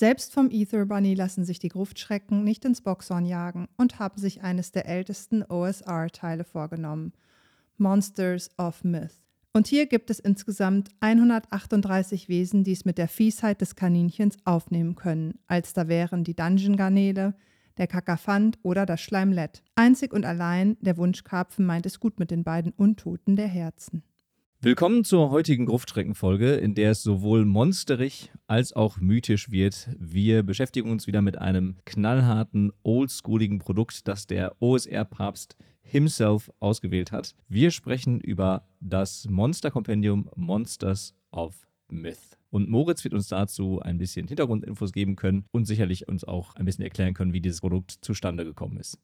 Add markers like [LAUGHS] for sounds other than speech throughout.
Selbst vom Ether Bunny lassen sich die Gruftschrecken nicht ins Boxhorn jagen und haben sich eines der ältesten OSR-Teile vorgenommen: Monsters of Myth. Und hier gibt es insgesamt 138 Wesen, die es mit der Fiesheit des Kaninchens aufnehmen können, als da wären die Dungeon-Garnele, der Kakafant oder das Schleimlett. Einzig und allein der Wunschkarpfen meint es gut mit den beiden Untoten der Herzen. Willkommen zur heutigen Gruftschreckenfolge, in der es sowohl monsterig als auch mythisch wird. Wir beschäftigen uns wieder mit einem knallharten, oldschooligen Produkt, das der OSR-Papst himself ausgewählt hat. Wir sprechen über das Monster-Kompendium Monsters of Myth. Und Moritz wird uns dazu ein bisschen Hintergrundinfos geben können und sicherlich uns auch ein bisschen erklären können, wie dieses Produkt zustande gekommen ist.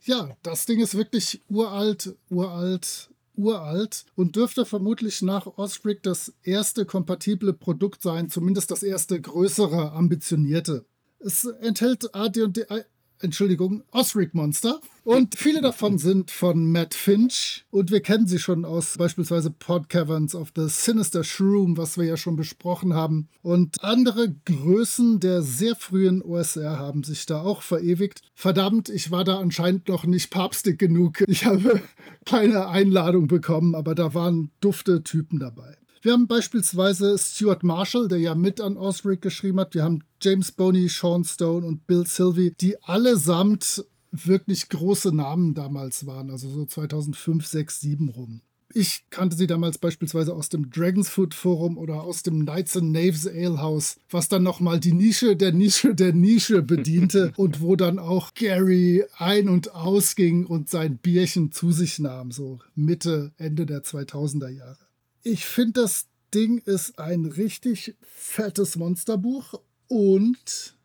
Ja, das Ding ist wirklich uralt, uralt, uralt und dürfte vermutlich nach Osric das erste kompatible Produkt sein, zumindest das erste größere, ambitionierte. Es enthält AD&D, Entschuldigung, Osric Monster. Und viele davon sind von Matt Finch. Und wir kennen sie schon aus beispielsweise Pod Caverns of the Sinister Shroom, was wir ja schon besprochen haben. Und andere Größen der sehr frühen OSR haben sich da auch verewigt. Verdammt, ich war da anscheinend noch nicht papstig genug. Ich habe [LAUGHS] keine Einladung bekommen, aber da waren dufte Typen dabei. Wir haben beispielsweise Stuart Marshall, der ja mit an Osric geschrieben hat. Wir haben James Boney, Sean Stone und Bill Sylvie, die allesamt wirklich große Namen damals waren, also so 2005, 6, 7 rum. Ich kannte sie damals beispielsweise aus dem Dragon's Food Forum oder aus dem Knights and Knaves Ale House, was dann nochmal die Nische der Nische der Nische bediente [LAUGHS] und wo dann auch Gary ein- und ausging und sein Bierchen zu sich nahm, so Mitte, Ende der 2000er Jahre. Ich finde, das Ding ist ein richtig fettes Monsterbuch und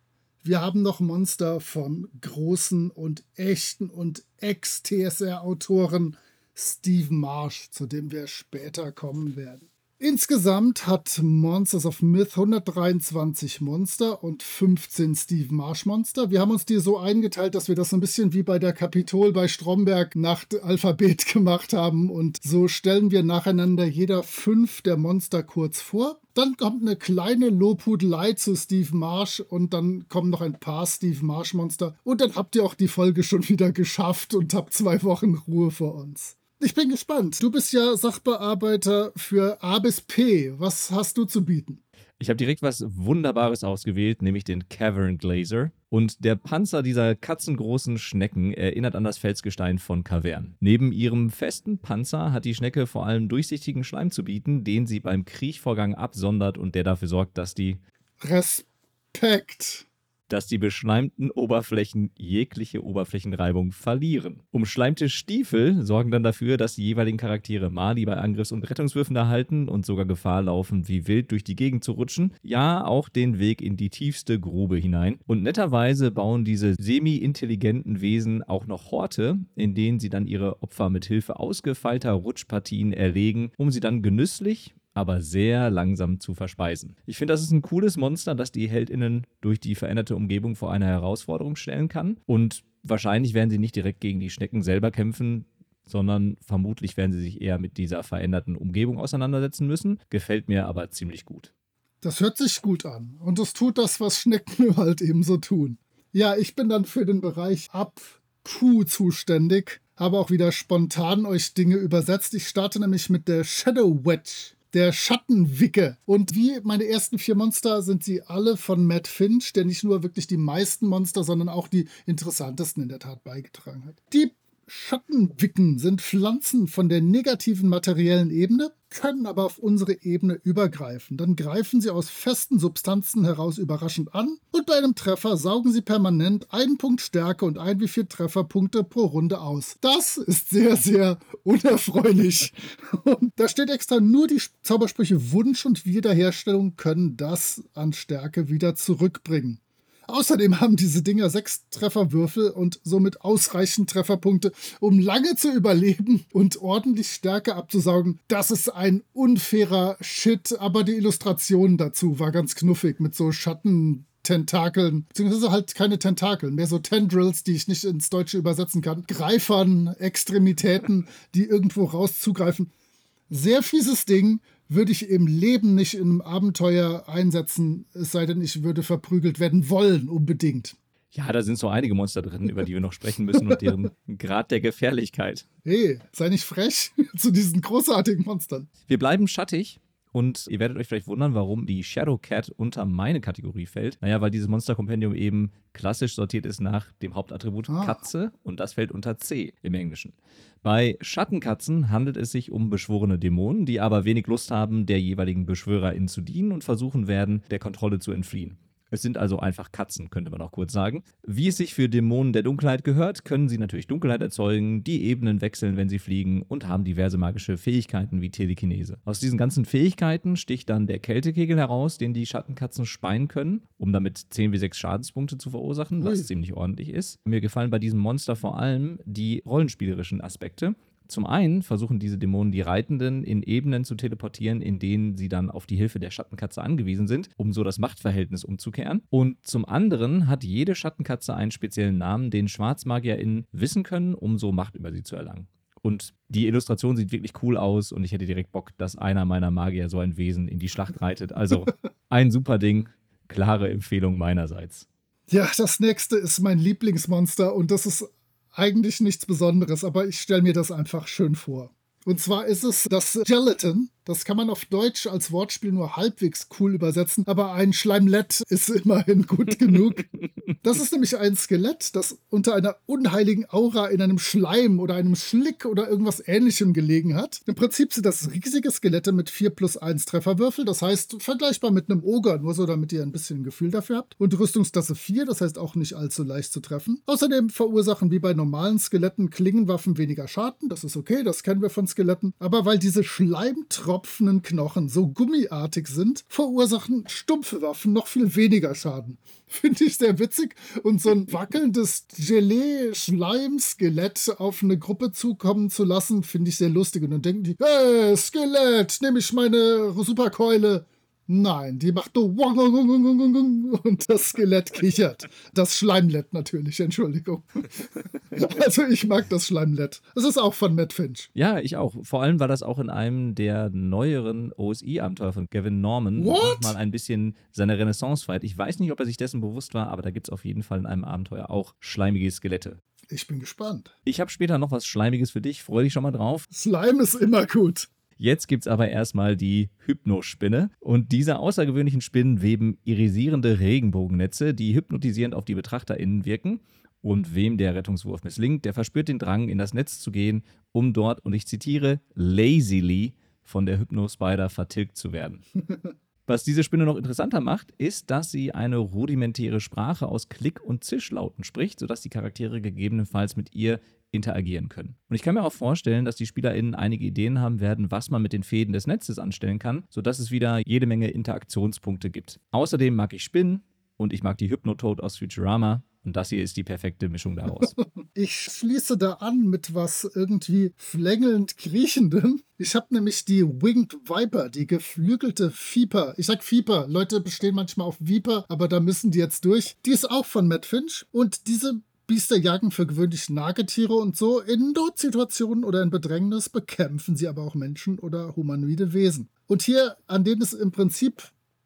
wir haben noch Monster von großen und echten und Ex-TSR-Autoren Steve Marsh, zu dem wir später kommen werden. Insgesamt hat Monsters of Myth 123 Monster und 15 Steve Marsh Monster. Wir haben uns die so eingeteilt, dass wir das ein bisschen wie bei der Kapitol bei Stromberg nach Alphabet [LAUGHS] gemacht haben. Und so stellen wir nacheinander jeder fünf der Monster kurz vor. Dann kommt eine kleine Lobhudelei zu Steve Marsh und dann kommen noch ein paar Steve Marsh Monster. Und dann habt ihr auch die Folge schon wieder geschafft und habt zwei Wochen Ruhe vor uns. Ich bin gespannt. Du bist ja Sachbearbeiter für A bis P. Was hast du zu bieten? Ich habe direkt was Wunderbares ausgewählt, nämlich den Cavern Glazer. Und der Panzer dieser katzengroßen Schnecken erinnert an das Felsgestein von Kavern. Neben ihrem festen Panzer hat die Schnecke vor allem durchsichtigen Schleim zu bieten, den sie beim Kriechvorgang absondert und der dafür sorgt, dass die Respekt dass die beschleimten Oberflächen jegliche Oberflächenreibung verlieren. Umschleimte Stiefel sorgen dann dafür, dass die jeweiligen Charaktere Mali bei Angriffs- und Rettungswürfen erhalten und sogar Gefahr laufen, wie wild durch die Gegend zu rutschen, ja auch den Weg in die tiefste Grube hinein. Und netterweise bauen diese semi-intelligenten Wesen auch noch Horte, in denen sie dann ihre Opfer mit Hilfe ausgefeilter Rutschpartien erlegen, um sie dann genüsslich aber sehr langsam zu verspeisen. Ich finde, das ist ein cooles Monster, das die HeldInnen durch die veränderte Umgebung vor eine Herausforderung stellen kann. Und wahrscheinlich werden sie nicht direkt gegen die Schnecken selber kämpfen, sondern vermutlich werden sie sich eher mit dieser veränderten Umgebung auseinandersetzen müssen. Gefällt mir aber ziemlich gut. Das hört sich gut an. Und es tut das, was Schnecken [LAUGHS] halt eben so tun. Ja, ich bin dann für den Bereich ab Q zuständig, habe auch wieder spontan euch Dinge übersetzt. Ich starte nämlich mit der Shadow Wedge der Schattenwicke. Und wie meine ersten vier Monster sind sie alle von Matt Finch, der nicht nur wirklich die meisten Monster, sondern auch die interessantesten in der Tat beigetragen hat. Die Schattenwicken sind Pflanzen von der negativen materiellen Ebene, können aber auf unsere Ebene übergreifen. Dann greifen sie aus festen Substanzen heraus überraschend an und bei einem Treffer saugen sie permanent einen Punkt Stärke und ein wie viel Trefferpunkte pro Runde aus. Das ist sehr, sehr unerfreulich. Und da steht extra nur die Zaubersprüche Wunsch und Wiederherstellung können das an Stärke wieder zurückbringen. Außerdem haben diese Dinger sechs Trefferwürfel und somit ausreichend Trefferpunkte, um lange zu überleben und ordentlich Stärke abzusaugen. Das ist ein unfairer Shit, aber die Illustration dazu war ganz knuffig mit so Schatten. Tentakeln, beziehungsweise halt keine Tentakeln, mehr so Tendrils, die ich nicht ins Deutsche übersetzen kann. Greifern, Extremitäten, die irgendwo raus zugreifen. Sehr fieses Ding, würde ich im Leben nicht in einem Abenteuer einsetzen, es sei denn, ich würde verprügelt werden wollen, unbedingt. Ja, da sind so einige Monster drin, über die wir noch sprechen müssen und deren [LAUGHS] Grad der Gefährlichkeit. Hey, sei nicht frech [LAUGHS] zu diesen großartigen Monstern. Wir bleiben schattig, und ihr werdet euch vielleicht wundern, warum die Shadow Cat unter meine Kategorie fällt. Naja, weil dieses Monster-Kompendium eben klassisch sortiert ist nach dem Hauptattribut ah. Katze und das fällt unter C im Englischen. Bei Schattenkatzen handelt es sich um beschworene Dämonen, die aber wenig Lust haben, der jeweiligen Beschwörerin zu dienen und versuchen werden, der Kontrolle zu entfliehen. Es sind also einfach Katzen, könnte man auch kurz sagen. Wie es sich für Dämonen der Dunkelheit gehört, können sie natürlich Dunkelheit erzeugen, die Ebenen wechseln, wenn sie fliegen und haben diverse magische Fähigkeiten wie Telekinese. Aus diesen ganzen Fähigkeiten sticht dann der Kältekegel heraus, den die Schattenkatzen speien können, um damit 10 wie 6 Schadenspunkte zu verursachen, was ziemlich ordentlich ist. Mir gefallen bei diesem Monster vor allem die rollenspielerischen Aspekte. Zum einen versuchen diese Dämonen die Reitenden in Ebenen zu teleportieren, in denen sie dann auf die Hilfe der Schattenkatze angewiesen sind, um so das Machtverhältnis umzukehren. Und zum anderen hat jede Schattenkatze einen speziellen Namen, den SchwarzmagierInnen wissen können, um so Macht über sie zu erlangen. Und die Illustration sieht wirklich cool aus und ich hätte direkt Bock, dass einer meiner Magier so ein Wesen in die Schlacht reitet. Also [LAUGHS] ein super Ding, klare Empfehlung meinerseits. Ja, das nächste ist mein Lieblingsmonster und das ist eigentlich nichts Besonderes, aber ich stelle mir das einfach schön vor. Und zwar ist es das Gelatin, das kann man auf Deutsch als Wortspiel nur halbwegs cool übersetzen, aber ein Schleimlett ist [LAUGHS] immerhin gut genug. Das ist nämlich ein Skelett, das unter einer unheiligen Aura in einem Schleim oder einem Schlick oder irgendwas ähnlichem gelegen hat. Im Prinzip sind das riesige Skelette mit 4 plus 1 Trefferwürfel, das heißt vergleichbar mit einem Oger, nur so damit ihr ein bisschen ein Gefühl dafür habt. Und Rüstungsklasse 4, das heißt auch nicht allzu leicht zu treffen. Außerdem verursachen wie bei normalen Skeletten Klingenwaffen weniger Schaden, das ist okay, das kennen wir von Skeletten. Aber weil diese Schleimtropfen tropfenden Knochen so gummiartig sind, verursachen stumpfe Waffen noch viel weniger Schaden. [LAUGHS] Finde ich sehr witzig. Und so ein wackelndes Gelee-Schleim-Skelett auf eine Gruppe zukommen zu lassen, finde ich sehr lustig. Und dann denken die, hey, Skelett, nehme ich meine Superkeule. Nein, die macht nur und das Skelett kichert. Das Schleimlett natürlich, Entschuldigung. [LAUGHS] Also ich mag das Schleimlett. Das ist auch von Matt Finch. Ja, ich auch. Vor allem war das auch in einem der neueren OSI-Abenteuer von Gavin Norman What? mal ein bisschen seine Renaissance feiert. Ich weiß nicht, ob er sich dessen bewusst war, aber da gibt es auf jeden Fall in einem Abenteuer auch schleimige Skelette. Ich bin gespannt. Ich habe später noch was Schleimiges für dich. Freue dich schon mal drauf. Slime ist immer gut. Jetzt gibt es aber erstmal die Hypnospinne. Und diese außergewöhnlichen Spinnen weben irisierende Regenbogennetze, die hypnotisierend auf die BetrachterInnen wirken. Und wem der Rettungswurf misslingt, der verspürt den Drang, in das Netz zu gehen, um dort, und ich zitiere, lazily von der Hypnospider vertilgt zu werden. [LAUGHS] Was diese Spinne noch interessanter macht, ist, dass sie eine rudimentäre Sprache aus Klick- und Zischlauten spricht, sodass die Charaktere gegebenenfalls mit ihr interagieren können. Und ich kann mir auch vorstellen, dass die SpielerInnen einige Ideen haben werden, was man mit den Fäden des Netzes anstellen kann, sodass es wieder jede Menge Interaktionspunkte gibt. Außerdem mag ich Spinnen und ich mag die Hypnotoad aus Futurama. Und das hier ist die perfekte Mischung daraus. [LAUGHS] Ich schließe da an mit was irgendwie flängelnd kriechendem. Ich habe nämlich die Winged Viper, die geflügelte Viper. Ich sag Viper, Leute bestehen manchmal auf Viper, aber da müssen die jetzt durch. Die ist auch von Matt Finch und diese Biester jagen für gewöhnlich Nagetiere und so. In Notsituationen oder in Bedrängnis bekämpfen sie aber auch Menschen oder humanoide Wesen. Und hier an denen ist im Prinzip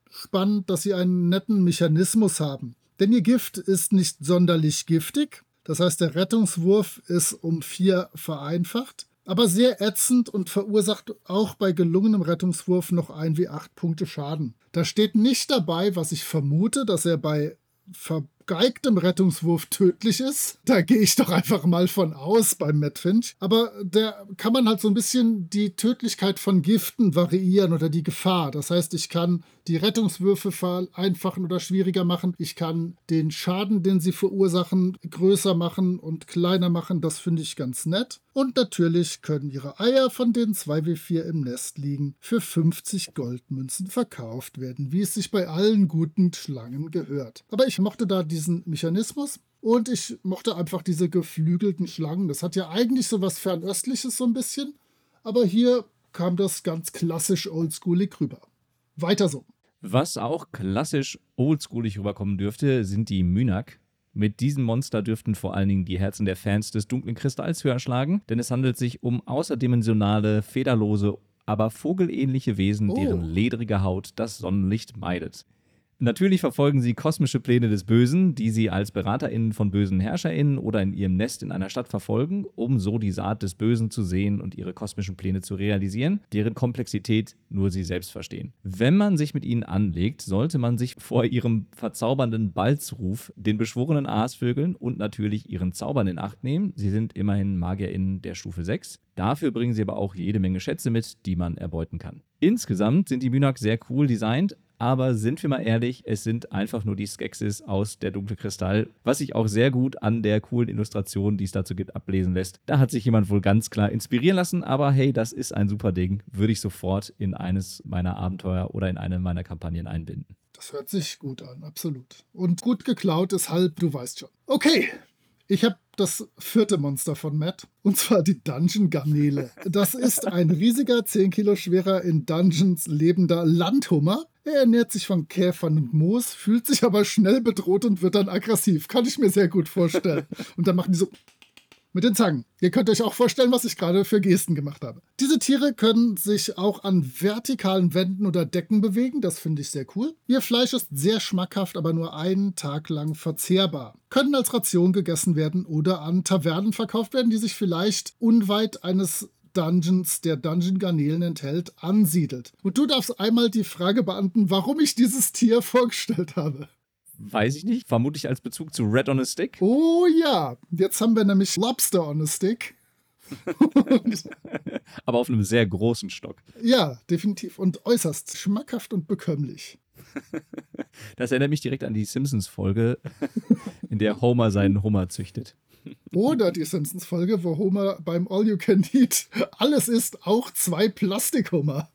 spannend, dass sie einen netten Mechanismus haben. Denn ihr Gift ist nicht sonderlich giftig. Das heißt, der Rettungswurf ist um vier vereinfacht, aber sehr ätzend und verursacht auch bei gelungenem Rettungswurf noch ein wie acht Punkte Schaden. Da steht nicht dabei, was ich vermute, dass er bei ver geeigtem Rettungswurf tödlich ist. Da gehe ich doch einfach mal von aus beim Matt Finch. Aber da kann man halt so ein bisschen die Tödlichkeit von Giften variieren oder die Gefahr. Das heißt, ich kann die Rettungswürfe vereinfachen oder schwieriger machen. Ich kann den Schaden, den sie verursachen, größer machen und kleiner machen. Das finde ich ganz nett. Und natürlich können ihre Eier, von denen 2W4 im Nest liegen, für 50 Goldmünzen verkauft werden, wie es sich bei allen guten Schlangen gehört. Aber ich mochte da die diesen Mechanismus. Und ich mochte einfach diese geflügelten Schlangen. Das hat ja eigentlich so was Fernöstliches so ein bisschen. Aber hier kam das ganz klassisch oldschoolig rüber. Weiter so. Was auch klassisch oldschoolig rüberkommen dürfte, sind die Mynak. Mit diesem Monster dürften vor allen Dingen die Herzen der Fans des dunklen Kristalls höher schlagen, denn es handelt sich um außerdimensionale, federlose, aber vogelähnliche Wesen, Oh. deren ledrige Haut das Sonnenlicht meidet. Natürlich verfolgen sie kosmische Pläne des Bösen, die sie als BeraterInnen von bösen HerrscherInnen oder in ihrem Nest in einer Stadt verfolgen, um so die Saat des Bösen zu sehen und ihre kosmischen Pläne zu realisieren, deren Komplexität nur sie selbst verstehen. Wenn man sich mit ihnen anlegt, sollte man sich vor ihrem verzaubernden Balzruf, den beschworenen Aasvögeln und natürlich ihren Zaubern in Acht nehmen. Sie sind immerhin MagierInnen der Stufe 6. Dafür bringen sie aber auch jede Menge Schätze mit, die man erbeuten kann. Insgesamt sind die Mynak sehr cool designt, aber sind wir mal ehrlich, es sind einfach nur die Skeksis aus der dunkle Kristall, was sich auch sehr gut an der coolen Illustration, die es dazu gibt, ablesen lässt. Da hat sich jemand wohl ganz klar inspirieren lassen, aber hey, das ist ein super Ding, würde ich sofort in eines meiner Abenteuer oder in eine meiner Kampagnen einbinden. Das hört sich gut an, absolut. Und gut geklaut ist halb, du weißt schon. Okay, ich habe das vierte Monster von Matt, und zwar die Dungeon Garnele. Das ist ein riesiger, 10 Kilo schwerer, in Dungeons lebender Landhummer. Er ernährt sich von Käfern und Moos, fühlt sich aber schnell bedroht und wird dann aggressiv. Kann ich mir sehr gut vorstellen. Und dann machen die so mit den Zangen. Ihr könnt euch auch vorstellen, was ich gerade für Gesten gemacht habe. Diese Tiere können sich auch an vertikalen Wänden oder Decken bewegen. Das finde ich sehr cool. Ihr Fleisch ist sehr schmackhaft, aber nur einen Tag lang verzehrbar. Können als Ration gegessen werden oder an Tavernen verkauft werden, die sich vielleicht unweit eines Dungeons, der Dungeon Garnelen enthält, ansiedelt. Und du darfst einmal die Frage beantworten, warum ich dieses Tier vorgestellt habe. Weiß ich nicht, vermutlich als Bezug zu Red on a Stick. Oh ja, jetzt haben wir nämlich Lobster on a Stick. [LAUGHS] Aber auf einem sehr großen Stock. ja, definitiv. Und äußerst schmackhaft und bekömmlich. [LAUGHS] Das erinnert mich direkt an die Simpsons-Folge, [LAUGHS] in der Homer seinen Hummer züchtet. Oder die Simpsons-Folge, wo Homer beim All You Can Eat alles isst, auch zwei Plastikhummer.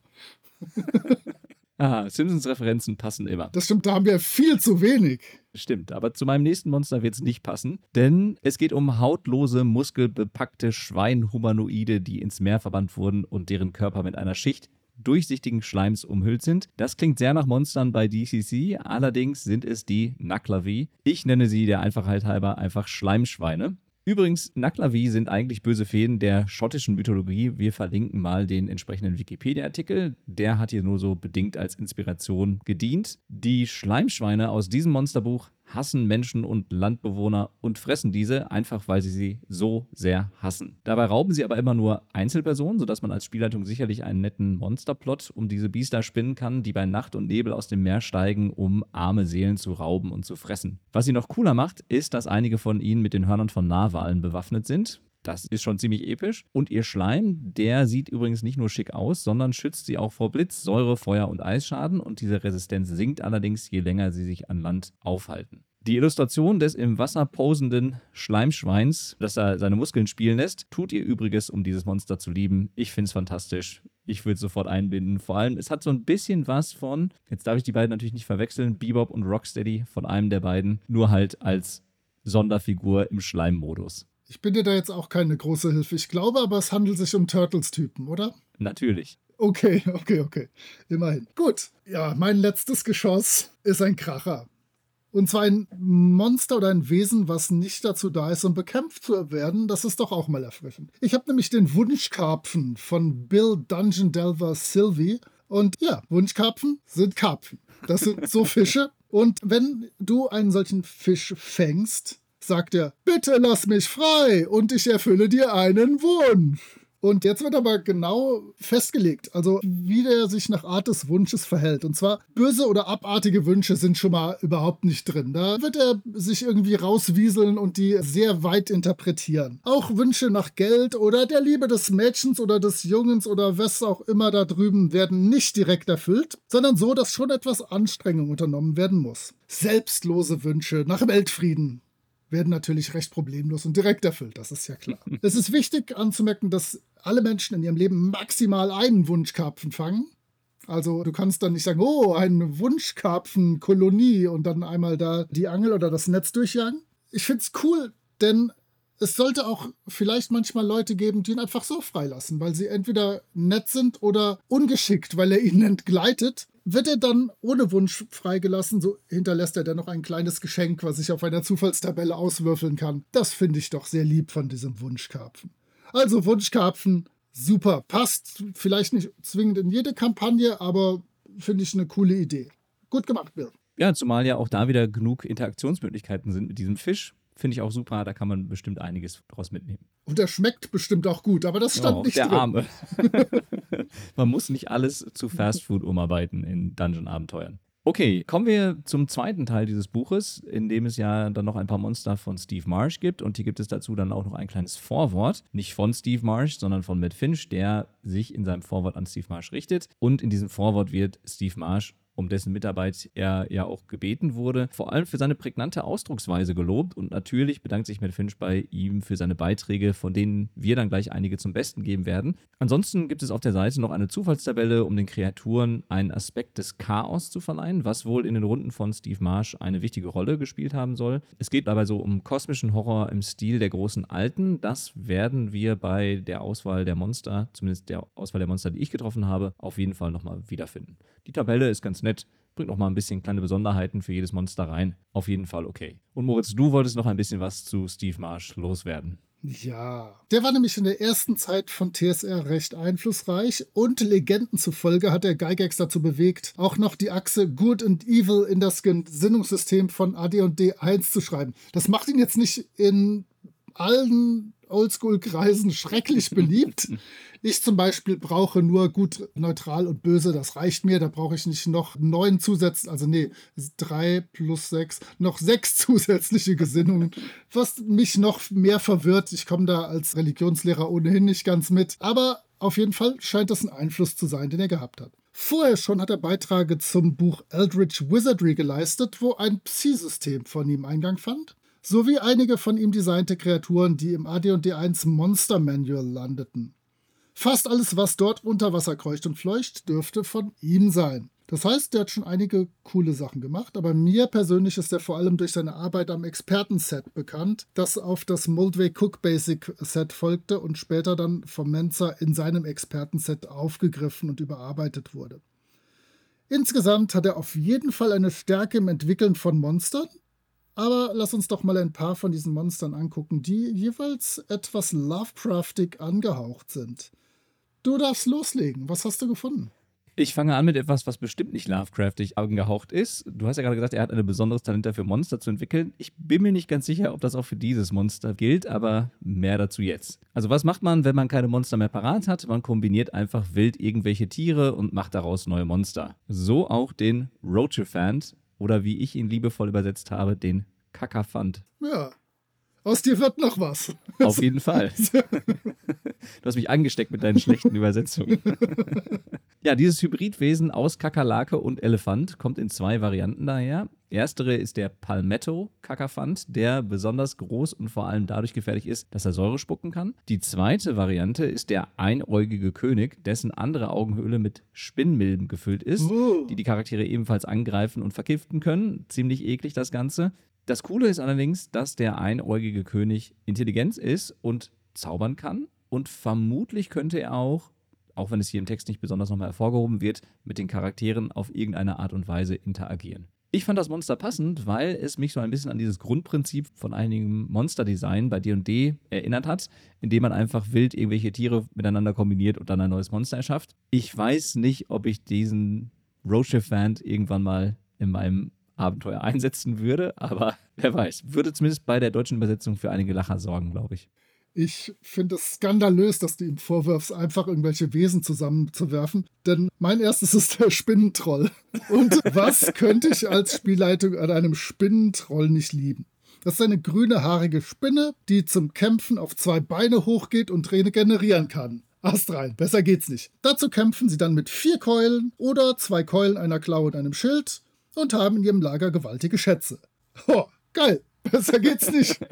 Ah, Simpsons-Referenzen passen immer. Das stimmt, da haben wir viel zu wenig. Stimmt, aber zu meinem nächsten Monster wird es nicht passen, denn es geht um hautlose, muskelbepackte Schweinhumanoide, die ins Meer verbannt wurden und deren Körper mit einer Schicht durchsichtigen Schleims umhüllt sind. Das klingt sehr nach Monstern bei DCC, allerdings sind es die Naklavi. Ich nenne sie der Einfachheit halber einfach Schleimschweine. Übrigens, Naklavi sind eigentlich böse Feen der schottischen Mythologie. Wir verlinken mal den entsprechenden Wikipedia-Artikel. Der hat hier nur so bedingt als Inspiration gedient. Die Schleimschweine aus diesem Monsterbuch hassen Menschen und Landbewohner und fressen diese, einfach weil sie sie so sehr hassen. Dabei rauben sie aber immer nur Einzelpersonen, sodass man als Spielleitung sicherlich einen netten Monsterplot um diese Biester spinnen kann, die bei Nacht und Nebel aus dem Meer steigen, um arme Seelen zu rauben und zu fressen. Was sie noch cooler macht, ist, dass einige von ihnen mit den Hörnern von Narwalen bewaffnet sind. Das ist schon ziemlich episch. Und ihr Schleim, der sieht übrigens nicht nur schick aus, sondern schützt sie auch vor Blitz, Säure, Feuer und Eisschaden. Und diese Resistenz sinkt allerdings, je länger sie sich an Land aufhalten. Die Illustration des im Wasser posenden Schleimschweins, das er seine Muskeln spielen lässt, tut ihr Übriges, um dieses Monster zu lieben. Ich finde es fantastisch. Ich würde sofort einbinden. Vor allem, es hat so ein bisschen was von, jetzt darf ich die beiden natürlich nicht verwechseln, Bebop und Rocksteady von einem der beiden, nur halt als Sonderfigur im Schleimmodus. Ich bin dir da jetzt auch keine große Hilfe. Ich glaube aber, es handelt sich um Turtles-Typen, oder? Natürlich. Okay, [LAUGHS] okay, okay. Immerhin. Gut. Ja, mein letztes Geschoss ist ein Kracher. Und zwar ein Monster oder ein Wesen, was nicht dazu da ist, um bekämpft zu werden. Das ist doch auch mal erfrischend. Ich habe nämlich den Wunschkarpfen von Bill Dungeon Delver Sylvie. Und ja, Wunschkarpfen sind Karpfen. Das sind so [LAUGHS] Fische. Und wenn du einen solchen Fisch fängst, sagt er, bitte lass mich frei und ich erfülle dir einen Wunsch. Und jetzt wird aber genau festgelegt, also wie der sich nach Art des Wunsches verhält. Und zwar böse oder abartige Wünsche sind schon mal überhaupt nicht drin. Da wird er sich irgendwie rauswieseln und die sehr weit interpretieren. Auch Wünsche nach Geld oder der Liebe des Mädchens oder des Jungens oder was auch immer da drüben werden nicht direkt erfüllt, sondern so, dass schon etwas Anstrengung unternommen werden muss. Selbstlose Wünsche nach Weltfrieden werden natürlich recht problemlos und direkt erfüllt, das ist ja klar. [LAUGHS] es ist wichtig anzumerken, dass alle Menschen in ihrem Leben maximal einen Wunschkarpfen fangen. Also du kannst dann nicht sagen, oh, eine Wunschkarpfenkolonie und dann einmal da die Angel oder das Netz durchjagen. Ich finde es cool, denn es sollte auch vielleicht manchmal Leute geben, die ihn einfach so freilassen, weil sie entweder nett sind oder ungeschickt, weil er ihnen entgleitet. Wird er dann ohne Wunsch freigelassen, so hinterlässt er dann noch ein kleines Geschenk, was ich auf einer Zufallstabelle auswürfeln kann. Das finde ich doch sehr lieb von diesem Wunschkarpfen. Also Wunschkarpfen, super. Passt vielleicht nicht zwingend in jede Kampagne, aber finde ich eine coole Idee. Gut gemacht, Bill. Ja, zumal ja auch da wieder genug Interaktionsmöglichkeiten sind mit diesem Fisch. Finde ich auch super, da kann man bestimmt einiges draus mitnehmen. Und der schmeckt bestimmt auch gut, aber das stand oh, nicht der drin. Arme. [LAUGHS] [LAUGHS] man muss nicht alles zu Fast Food umarbeiten in Dungeon-Abenteuern. Okay, kommen wir zum zweiten Teil dieses Buches, in dem es ja dann noch ein paar Monster von Steve Marsh gibt. Und hier gibt es dazu dann auch noch ein kleines Vorwort. Nicht von Steve Marsh, sondern von Matt Finch, der sich in seinem Vorwort an Steve Marsh richtet. Und in diesem Vorwort wird Steve Marsh um dessen Mitarbeit er ja auch gebeten wurde, vor allem für seine prägnante Ausdrucksweise gelobt und natürlich bedankt sich Matt Finch bei ihm für seine Beiträge, von denen wir dann gleich einige zum Besten geben werden. Ansonsten gibt es auf der Seite noch eine Zufallstabelle, um den Kreaturen einen Aspekt des Chaos zu verleihen, was wohl in den Runden von Steve Marsh eine wichtige Rolle gespielt haben soll. Es geht dabei so um kosmischen Horror im Stil der großen Alten. Das werden wir bei der Auswahl der Monster, zumindest der Auswahl der Monster, die ich getroffen habe, auf jeden Fall nochmal wiederfinden. Die Tabelle ist ganz nett, bringt noch mal ein bisschen kleine Besonderheiten für jedes Monster rein. Auf jeden Fall okay. Und Moritz, du wolltest noch ein bisschen was zu Steve Marsh loswerden. Ja, der war nämlich in der ersten Zeit von TSR recht einflussreich und Legenden zufolge hat er Gygax dazu bewegt, auch noch die Achse Good and Evil in das Gesinnungssystem von AD&D 1 zu schreiben. Das macht ihn jetzt nicht in allen Oldschool-Kreisen schrecklich beliebt. [LAUGHS] Ich zum Beispiel brauche nur gut, neutral und böse, das reicht mir. Da brauche ich nicht noch neun zusätzliche, also nee, drei plus sechs, noch sechs [LAUGHS] zusätzliche Gesinnungen, was mich noch mehr verwirrt. Ich komme da als Religionslehrer ohnehin nicht ganz mit. Aber auf jeden Fall scheint das ein Einfluss zu sein, den er gehabt hat. Vorher schon hat er Beiträge zum Buch Eldritch Wizardry geleistet, wo ein Psi-System von ihm Eingang fand sowie einige von ihm designte Kreaturen, die im AD&D 1 Monster Manual landeten. Fast alles, was dort unter Wasser kreucht und fleucht, dürfte von ihm sein. Das heißt, der hat schon einige coole Sachen gemacht, aber mir persönlich ist er vor allem durch seine Arbeit am Expertenset bekannt, das auf das Moldway Cook Basic Set folgte und später dann vom Menzer in seinem Expertenset aufgegriffen und überarbeitet wurde. Insgesamt hat er auf jeden Fall eine Stärke im Entwickeln von Monstern, aber lass uns doch mal ein paar von diesen Monstern angucken, die jeweils etwas Lovecraftig angehaucht sind. Du darfst loslegen. Was hast du gefunden? Ich fange an mit etwas, was bestimmt nicht Lovecraftig angehaucht ist. Du hast ja gerade gesagt, er hat ein besonderes Talent dafür, Monster zu entwickeln. Ich bin mir nicht ganz sicher, ob das auch für dieses Monster gilt, aber mehr dazu jetzt. Also was macht man, wenn man keine Monster mehr parat hat? Man kombiniert einfach wild irgendwelche Tiere und macht daraus neue Monster. So auch den Roachefant oder wie ich ihn liebevoll übersetzt habe, den Kackerfant. Ja, aus dir wird noch was. Auf jeden Fall. [LAUGHS] Du hast mich angesteckt mit deinen schlechten Übersetzungen. [LAUGHS] Ja, dieses Hybridwesen aus Kakerlake und Elefant kommt in zwei Varianten daher. Erstere ist der Palmetto-Kakafant, der besonders groß und vor allem dadurch gefährlich ist, dass er Säure spucken kann. Die zweite Variante ist der einäugige König, dessen andere Augenhöhle mit Spinnmilben gefüllt ist, Oh. die die Charaktere ebenfalls angreifen und vergiften können. Ziemlich eklig das Ganze. Das Coole ist allerdings, dass der einäugige König Intelligenz ist und zaubern kann. Und vermutlich könnte er auch, auch wenn es hier im Text nicht besonders nochmal hervorgehoben wird, mit den Charakteren auf irgendeine Art und Weise interagieren. Ich fand das Monster passend, weil es mich so ein bisschen an dieses Grundprinzip von einigem Monsterdesign bei D&D erinnert hat, indem man einfach wild irgendwelche Tiere miteinander kombiniert und dann ein neues Monster erschafft. Ich weiß nicht, ob ich diesen Roachefant irgendwann mal in meinem Abenteuer [LAUGHS] einsetzen würde, aber wer weiß. Würde zumindest bei der deutschen Übersetzung für einige Lacher sorgen, glaube ich. Ich finde es skandalös, dass du ihm vorwirfst, einfach irgendwelche Wesen zusammenzuwerfen. Denn mein erstes [LAUGHS] ist der Spinnentroll. Und was könnte ich als Spielleitung an einem Spinnentroll nicht lieben? Das ist eine grüne, haarige Spinne, die zum Kämpfen auf zwei Beine hochgeht und regenerieren kann. Ast rein, besser geht's nicht. Dazu kämpfen sie dann mit vier Keulen oder zwei Keulen, einer Klaue und einem Schild und haben in ihrem Lager gewaltige Schätze. Ho, geil, besser geht's nicht. [LAUGHS]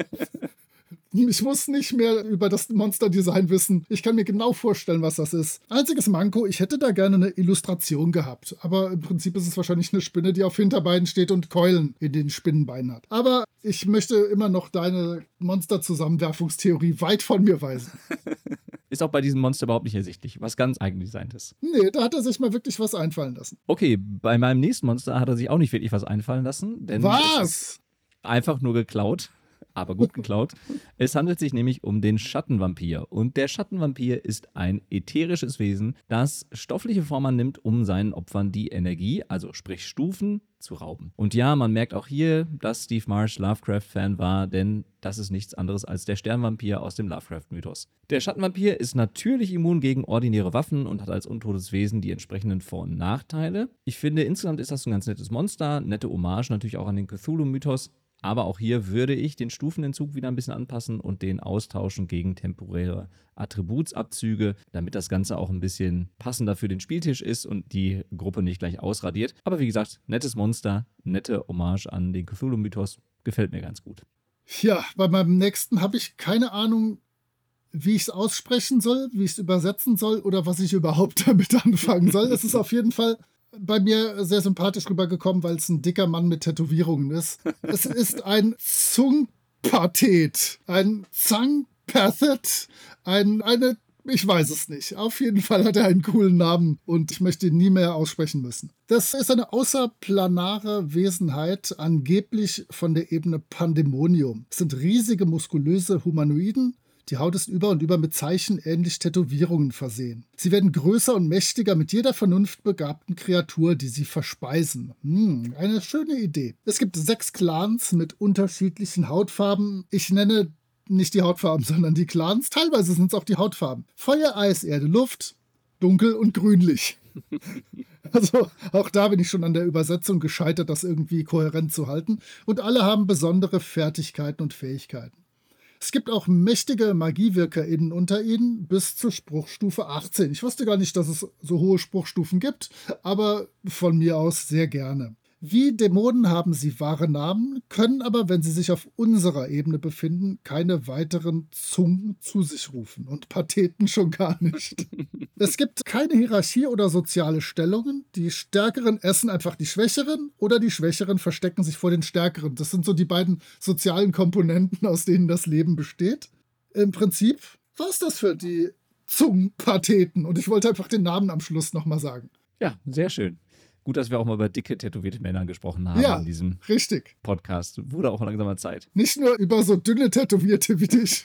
[LAUGHS] Ich muss nicht mehr über das Monsterdesign wissen. Ich kann mir genau vorstellen, was das ist. Einziges Manko, ich hätte da gerne eine Illustration gehabt. Aber im Prinzip ist es wahrscheinlich eine Spinne, die auf Hinterbeinen steht und Keulen in den Spinnenbeinen hat. Aber ich möchte immer noch deine Monsterzusammenwerfungstheorie weit von mir weisen. [LAUGHS] Ist auch bei diesem Monster überhaupt nicht ersichtlich, was ganz eigendesignt ist. Nee, da hat er sich mal wirklich was einfallen lassen. Okay, bei meinem nächsten Monster hat er sich auch nicht wirklich was einfallen lassen. Denn was? Einfach nur geklaut aber gut geklaut. Es handelt sich nämlich um den Schattenvampir. Und der Schattenvampir ist ein ätherisches Wesen, das stoffliche Form annimmt, um seinen Opfern die Energie, also sprich Stufen, zu rauben. Und ja, man merkt auch hier, dass Steve Marsh Lovecraft-Fan war, denn das ist nichts anderes als der Sternvampir aus dem Lovecraft-Mythos. Der Schattenvampir ist natürlich immun gegen ordinäre Waffen und hat als untotes Wesen die entsprechenden Vor- und Nachteile. Ich finde, insgesamt ist das ein ganz nettes Monster, nette Hommage natürlich auch an den Cthulhu-Mythos, aber auch hier würde ich den Stufenentzug wieder ein bisschen anpassen und den austauschen gegen temporäre Attributsabzüge, damit das Ganze auch ein bisschen passender für den Spieltisch ist und die Gruppe nicht gleich ausradiert. Aber wie gesagt, nettes Monster, nette Hommage an den Cthulhu-Mythos, gefällt mir ganz gut. Ja, bei meinem nächsten habe ich keine Ahnung, wie ich es aussprechen soll, wie ich es übersetzen soll oder was ich überhaupt [LAUGHS] damit anfangen soll. Es ist auf jeden Fall bei mir sehr sympathisch rübergekommen, weil es ein dicker Mann mit Tätowierungen ist. [LAUGHS] es ist ein Zungpathet, ein Zangpathet, ein, eine, ich weiß es nicht. Auf jeden Fall hat er einen coolen Namen und ich möchte ihn nie mehr aussprechen müssen. Das ist eine außerplanare Wesenheit, angeblich von der Ebene Pandemonium. Es sind riesige, muskulöse Humanoiden, die Haut ist über und über mit Zeichen ähnlich Tätowierungen versehen. Sie werden größer und mächtiger mit jeder vernunftbegabten Kreatur, die sie verspeisen. Hm, eine schöne Idee. Es gibt sechs Clans mit unterschiedlichen Hautfarben. Ich nenne nicht die Hautfarben, [LAUGHS] sondern die Clans. Teilweise sind es auch die Hautfarben. Feuer, Eis, Erde, Luft, dunkel und grünlich. [LAUGHS] Also auch da bin ich schon an der Übersetzung gescheitert, das irgendwie kohärent zu halten. Und alle haben besondere Fertigkeiten und Fähigkeiten. Es gibt auch mächtige MagiewirkerInnen unter ihnen bis zur Spruchstufe 18. Ich wusste gar nicht, dass es so hohe Spruchstufen gibt, aber von mir aus sehr gerne. Wie Dämonen haben sie wahre Namen, können aber, wenn sie sich auf unserer Ebene befinden, keine weiteren Zungen zu sich rufen und Patheten schon gar nicht. [LAUGHS] es gibt keine Hierarchie oder soziale Stellungen. Die Stärkeren essen einfach die Schwächeren oder die Schwächeren verstecken sich vor den Stärkeren. Das sind so die beiden sozialen Komponenten, aus denen das Leben besteht. Im Prinzip war es das für die Zungenpatheten und ich wollte einfach den Namen am Schluss nochmal sagen. Ja, sehr schön. Gut, dass wir auch mal über dicke, tätowierte Männer gesprochen haben ja, in diesem richtig. Podcast. Wurde auch langsamer Zeit. Nicht nur über so dünne Tätowierte wie dich.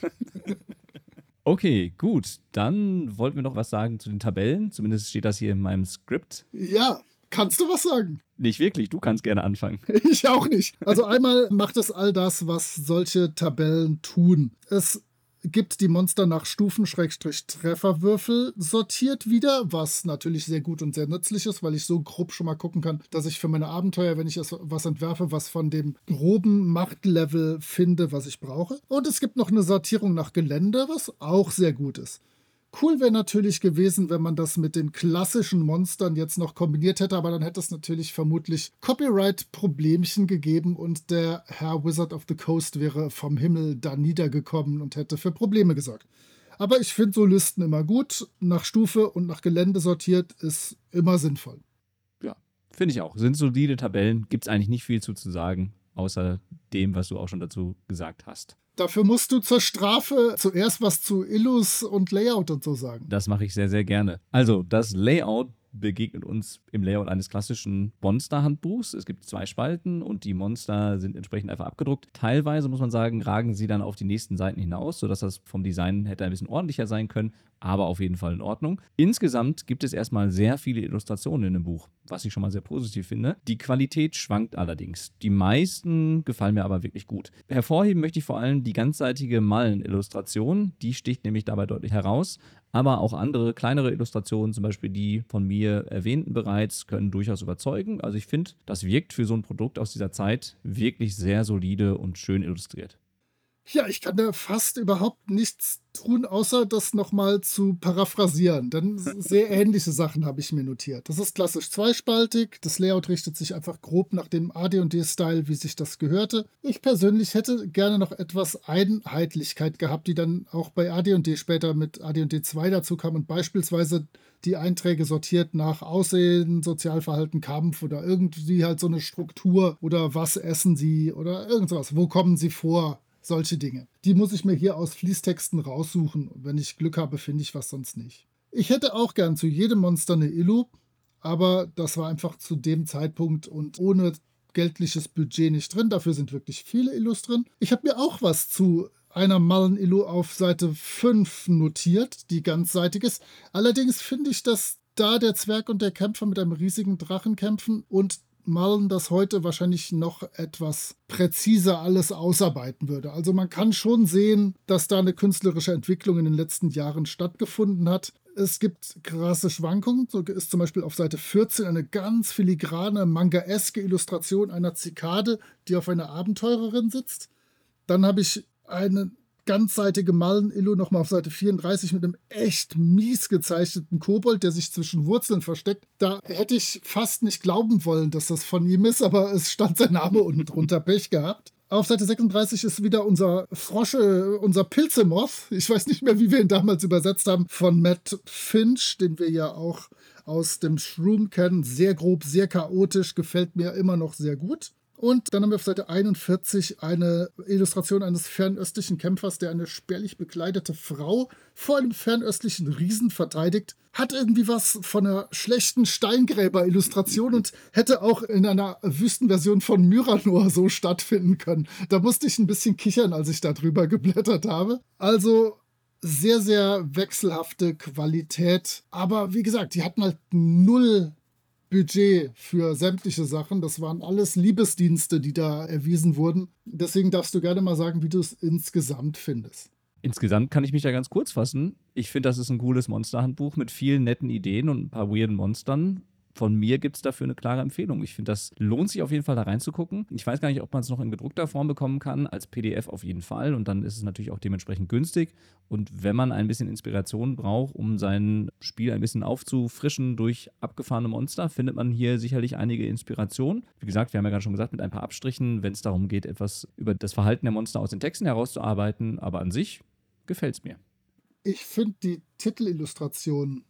[LAUGHS] okay, gut. Dann wollten wir noch was sagen zu den Tabellen. Zumindest steht das hier in meinem Skript. Ja, Kannst du was sagen? Nicht wirklich, du kannst gerne anfangen. [LAUGHS] Ich auch nicht. Also einmal macht es all das, was solche Tabellen tun. Es gibt die Monster nach Stufen-Trefferwürfel sortiert wieder, was natürlich sehr gut und sehr nützlich ist, weil ich so grob schon mal gucken kann, dass ich für meine Abenteuer, wenn ich was entwerfe, was von dem groben Machtlevel finde, was ich brauche. Und es gibt noch eine Sortierung nach Gelände, was auch sehr gut ist. Cool wäre natürlich gewesen, wenn man das mit den klassischen Monstern jetzt noch kombiniert hätte, aber dann hätte es natürlich vermutlich Copyright-Problemchen gegeben und der Herr Wizard of the Coast wäre vom Himmel da niedergekommen und hätte für Probleme gesorgt. Aber ich finde so Listen immer gut. Nach Stufe und nach Gelände sortiert ist immer sinnvoll. Ja, finde ich auch. Sind solide Tabellen, gibt es eigentlich nicht viel zu, zu sagen, außer dem, was du auch schon dazu gesagt hast. Dafür musst du zur Strafe zuerst was zu Illus und Layout und so sagen. Das mache ich sehr, sehr gerne. Also, das Layout begegnet uns im Layout eines klassischen Monster-Handbuchs. Es gibt zwei Spalten und die Monster sind entsprechend einfach abgedruckt. Teilweise muss man sagen, ragen sie dann auf die nächsten Seiten hinaus, sodass das vom Design hätte ein bisschen ordentlicher sein können, aber auf jeden Fall in Ordnung. Insgesamt gibt es erstmal sehr viele Illustrationen in dem Buch, was ich schon mal sehr positiv finde. Die Qualität schwankt allerdings. Die meisten gefallen mir aber wirklich gut. Hervorheben möchte ich vor allem die ganzseitige Mallen-Illustration. Die sticht nämlich dabei deutlich heraus aber auch andere kleinere Illustrationen, zum Beispiel die von mir erwähnten bereits, können durchaus überzeugen. Also ich finde, das wirkt für so ein Produkt aus dieser Zeit wirklich sehr solide und schön illustriert. Ja, ich kann da fast überhaupt nichts tun, außer das nochmal zu paraphrasieren. Denn [LAUGHS] sehr ähnliche Sachen habe ich mir notiert. Das ist klassisch zweispaltig. Das Layout richtet sich einfach grob nach dem AD&D-Style, wie sich das gehörte. Ich persönlich hätte gerne noch etwas Einheitlichkeit gehabt, die dann auch bei AD&D später mit AD&D 2 dazu kam und beispielsweise die Einträge sortiert nach Aussehen, Sozialverhalten, Kampf oder irgendwie halt so eine Struktur oder was essen sie oder irgendwas. Wo kommen sie vor? Solche Dinge. Die muss ich mir hier aus Fließtexten raussuchen. Wenn ich Glück habe, finde ich was sonst nicht. Ich hätte auch gern zu jedem Monster eine Illu, aber das war einfach zu dem Zeitpunkt und ohne geldliches Budget nicht drin. Dafür sind wirklich viele Illus drin. Ich habe mir auch was zu einer Mallen-Illu auf Seite 5 notiert, die ganzseitig ist. Allerdings finde ich, dass da der Zwerg und der Kämpfer mit einem riesigen Drachen kämpfen und Mullen das heute wahrscheinlich noch etwas präziser alles ausarbeiten würde. Also man kann schon sehen, dass da eine künstlerische Entwicklung in den letzten Jahren stattgefunden hat. Es gibt krasse Schwankungen. So ist zum Beispiel auf Seite 14 eine ganz filigrane, mangaeske Illustration einer Zikade, die auf einer Abenteurerin sitzt. Dann habe ich eine ganzseitige Mallen-Illu nochmal auf Seite 34 mit einem echt mies gezeichneten Kobold, der sich zwischen Wurzeln versteckt. Da hätte ich fast nicht glauben wollen, dass das von ihm ist, aber es stand sein Name [LAUGHS] unten drunter. Pech gehabt. Auf Seite 36 ist wieder unser Frosche, unser Pilzemoth. Ich weiß nicht mehr, wie wir ihn damals übersetzt haben, von Matt Finch, den wir ja auch aus dem Shroom kennen. Sehr grob, sehr chaotisch, gefällt mir immer noch sehr gut. Und dann haben wir auf Seite 41 eine Illustration eines fernöstlichen Kämpfers, der eine spärlich bekleidete Frau vor einem fernöstlichen Riesen verteidigt. Hat irgendwie was von einer schlechten Steingräber-Illustration und hätte auch in einer Wüstenversion von Myranor so stattfinden können. Da musste ich ein bisschen kichern, als ich da drüber geblättert habe. Also sehr, sehr wechselhafte Qualität. Aber wie gesagt, die hatten halt null Budget für sämtliche Sachen. Das waren alles Liebesdienste, die da erwiesen wurden. Deswegen darfst du gerne mal sagen, wie du es insgesamt findest. Insgesamt kann ich mich da ganz kurz fassen. Ich finde, das ist ein cooles Monsterhandbuch mit vielen netten Ideen und ein paar weirden Monstern von mir gibt es dafür eine klare Empfehlung. Ich finde, das lohnt sich auf jeden Fall da reinzugucken. Ich weiß gar nicht, ob man es noch in gedruckter Form bekommen kann, als PDF auf jeden Fall. Und dann ist es natürlich auch dementsprechend günstig. Und wenn man ein bisschen Inspiration braucht, um sein Spiel ein bisschen aufzufrischen durch abgefahrene Monster, findet man hier sicherlich einige Inspirationen. Wie gesagt, wir haben ja gerade schon gesagt, mit ein paar Abstrichen, wenn es darum geht, etwas über das Verhalten der Monster aus den Texten herauszuarbeiten. Aber an sich gefällt es mir. Ich finde die Titelillustration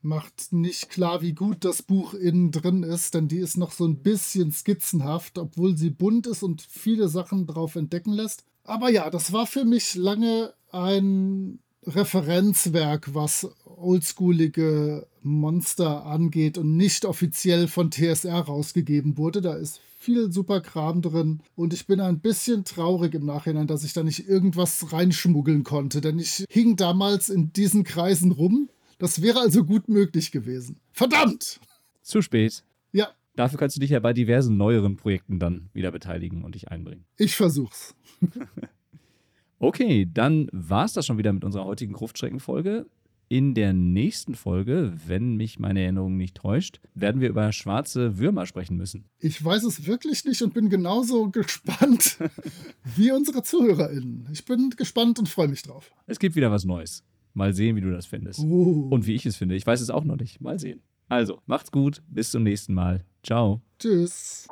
macht nicht klar, wie gut das Buch innen drin ist, denn die ist noch so ein bisschen skizzenhaft, obwohl sie bunt ist und viele Sachen drauf entdecken lässt. Aber ja, das war für mich lange ein Referenzwerk, was oldschoolige Monster angeht und nicht offiziell von TSR rausgegeben wurde. Da ist viel super Kram drin und ich bin ein bisschen traurig im Nachhinein, dass ich da nicht irgendwas reinschmuggeln konnte, denn ich hing damals in diesen Kreisen rum das wäre also gut möglich gewesen. Verdammt! Zu spät. Ja. Dafür kannst du dich ja bei diversen neueren Projekten dann wieder beteiligen und dich einbringen. Ich versuch's. [LAUGHS] okay, dann war es das schon wieder mit unserer heutigen Gruftschrecken-Folge. In der nächsten Folge, wenn mich meine Erinnerung nicht täuscht, werden wir über schwarze Würmer sprechen müssen. Ich weiß es wirklich nicht und bin genauso gespannt [LAUGHS] wie unsere ZuhörerInnen. Ich bin gespannt und freue mich drauf. Es gibt wieder was Neues. Mal sehen, wie du das findest. Uh. Und wie ich es finde. Ich weiß es auch noch nicht. Mal sehen. Also, macht's gut. Bis zum nächsten Mal. Ciao. Tschüss.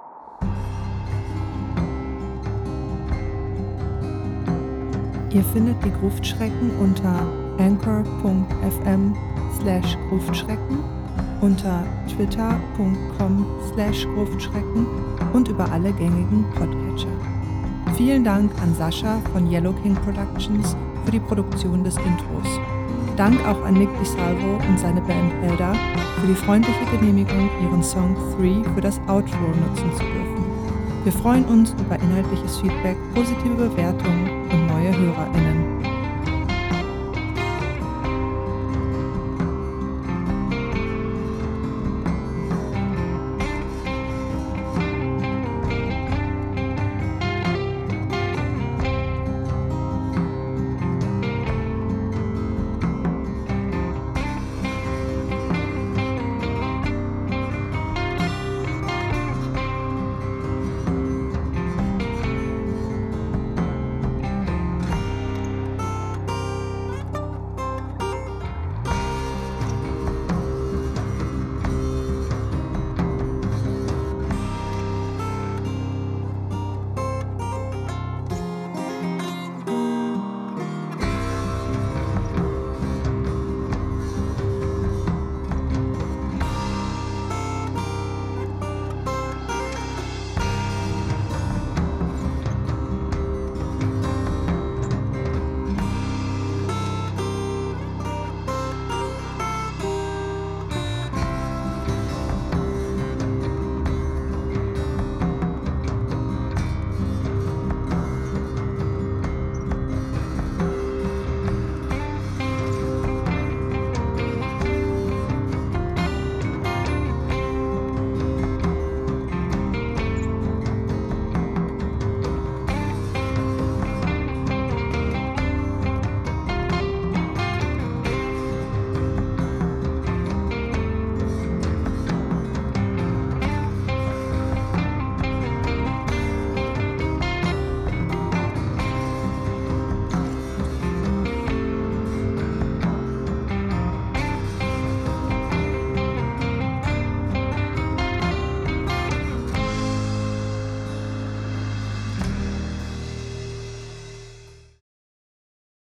Ihr findet die Gruftschrecken unter anchor.fm slash Gruftschrecken, unter twitter.com slash Gruftschrecken und über alle gängigen Podcatcher. Vielen Dank an Sascha von Yellow King Productions für die Produktion des Intros. Dank auch an Nick DiSalvo und seine Band Elda für die freundliche Genehmigung, ihren Song 3 für das Outro nutzen zu dürfen. Wir freuen uns über inhaltliches Feedback, positive Bewertungen und neue HörerInnen.